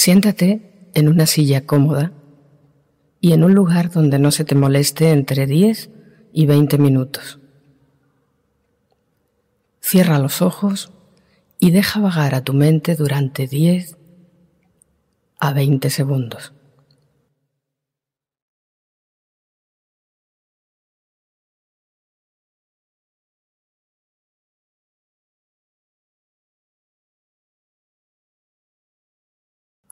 Siéntate en una silla cómoda y en un lugar donde no se te moleste entre 10 y 20 minutos. Cierra los ojos y deja vagar a tu mente durante 10 a 20 segundos.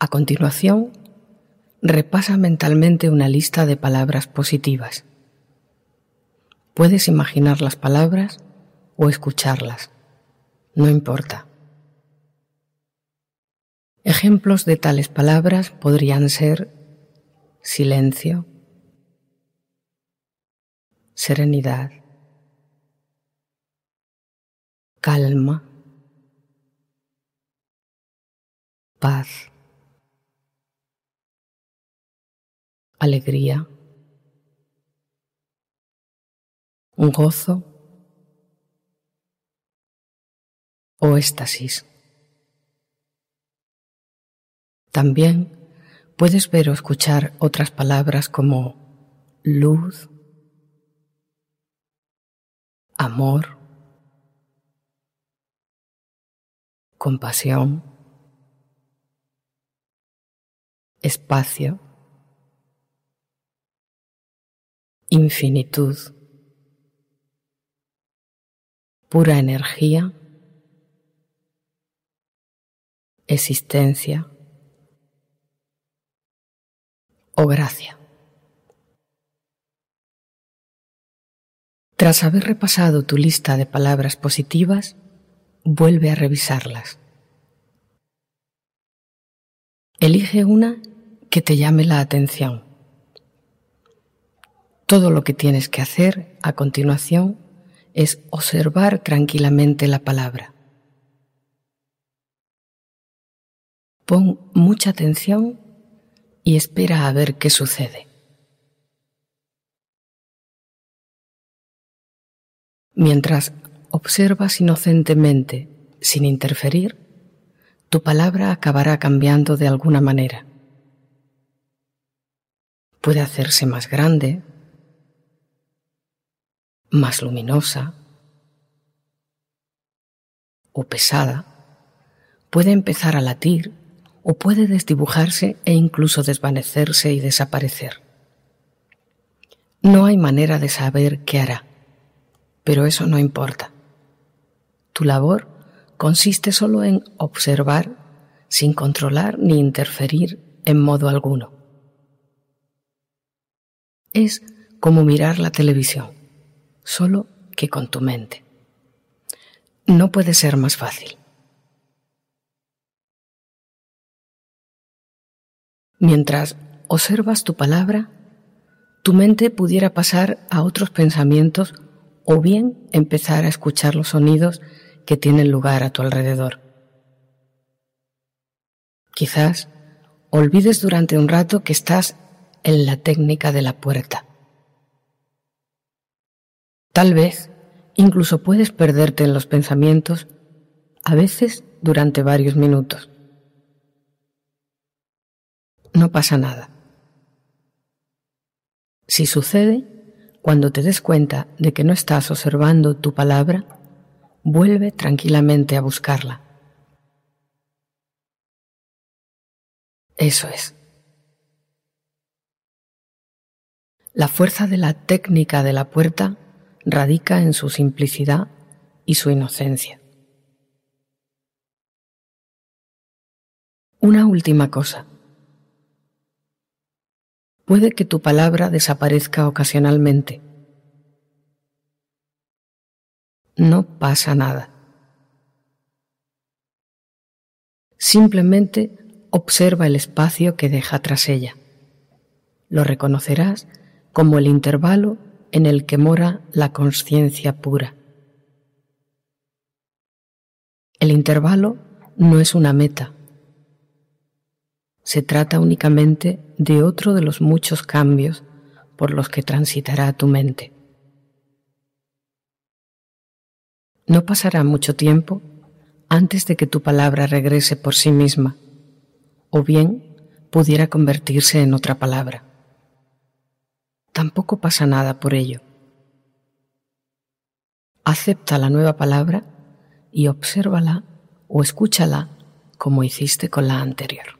A continuación, repasa mentalmente una lista de palabras positivas. Puedes imaginar las palabras o escucharlas, no importa. Ejemplos de tales palabras podrían ser silencio, serenidad, calma, paz. Alegría, un gozo o éxtasis. También puedes ver o escuchar otras palabras como luz, amor, compasión, espacio, infinitud, pura energía, existencia o gracia. Tras haber repasado tu lista de palabras positivas, vuelve a revisarlas. Elige una que te llame la atención. Todo lo que tienes que hacer a continuación es observar tranquilamente la palabra. Pon mucha atención y espera a ver qué sucede. Mientras observas inocentemente, sin interferir, tu palabra acabará cambiando de alguna manera. Puede hacerse más grande, más luminosa o pesada, puede empezar a latir o puede desdibujarse e incluso desvanecerse y desaparecer. No hay manera de saber qué hará, pero eso no importa. Tu labor consiste solo en observar sin controlar ni interferir en modo alguno. Es como mirar la televisión solo que con tu mente. No puede ser más fácil. Mientras observas tu palabra, tu mente pudiera pasar a otros pensamientos o bien empezar a escuchar los sonidos que tienen lugar a tu alrededor. Quizás olvides durante un rato que estás en la técnica de la puerta Tal vez incluso puedes perderte en los pensamientos, a veces durante varios minutos. No pasa nada. Si sucede, cuando te des cuenta de que no estás observando tu palabra, vuelve tranquilamente a buscarla. Eso es. La fuerza de la técnica de la puerta radica en su simplicidad y su inocencia. Una última cosa. Puede que tu palabra desaparezca ocasionalmente. No pasa nada. Simplemente observa el espacio que deja tras ella. Lo reconocerás como el intervalo en el que mora la conciencia pura. El intervalo no es una meta. Se trata únicamente de otro de los muchos cambios por los que transitará tu mente. No pasará mucho tiempo antes de que tu palabra regrese por sí misma o bien pudiera convertirse en otra palabra. Tampoco pasa nada por ello. Acepta la nueva palabra y obsérvala o escúchala como hiciste con la anterior.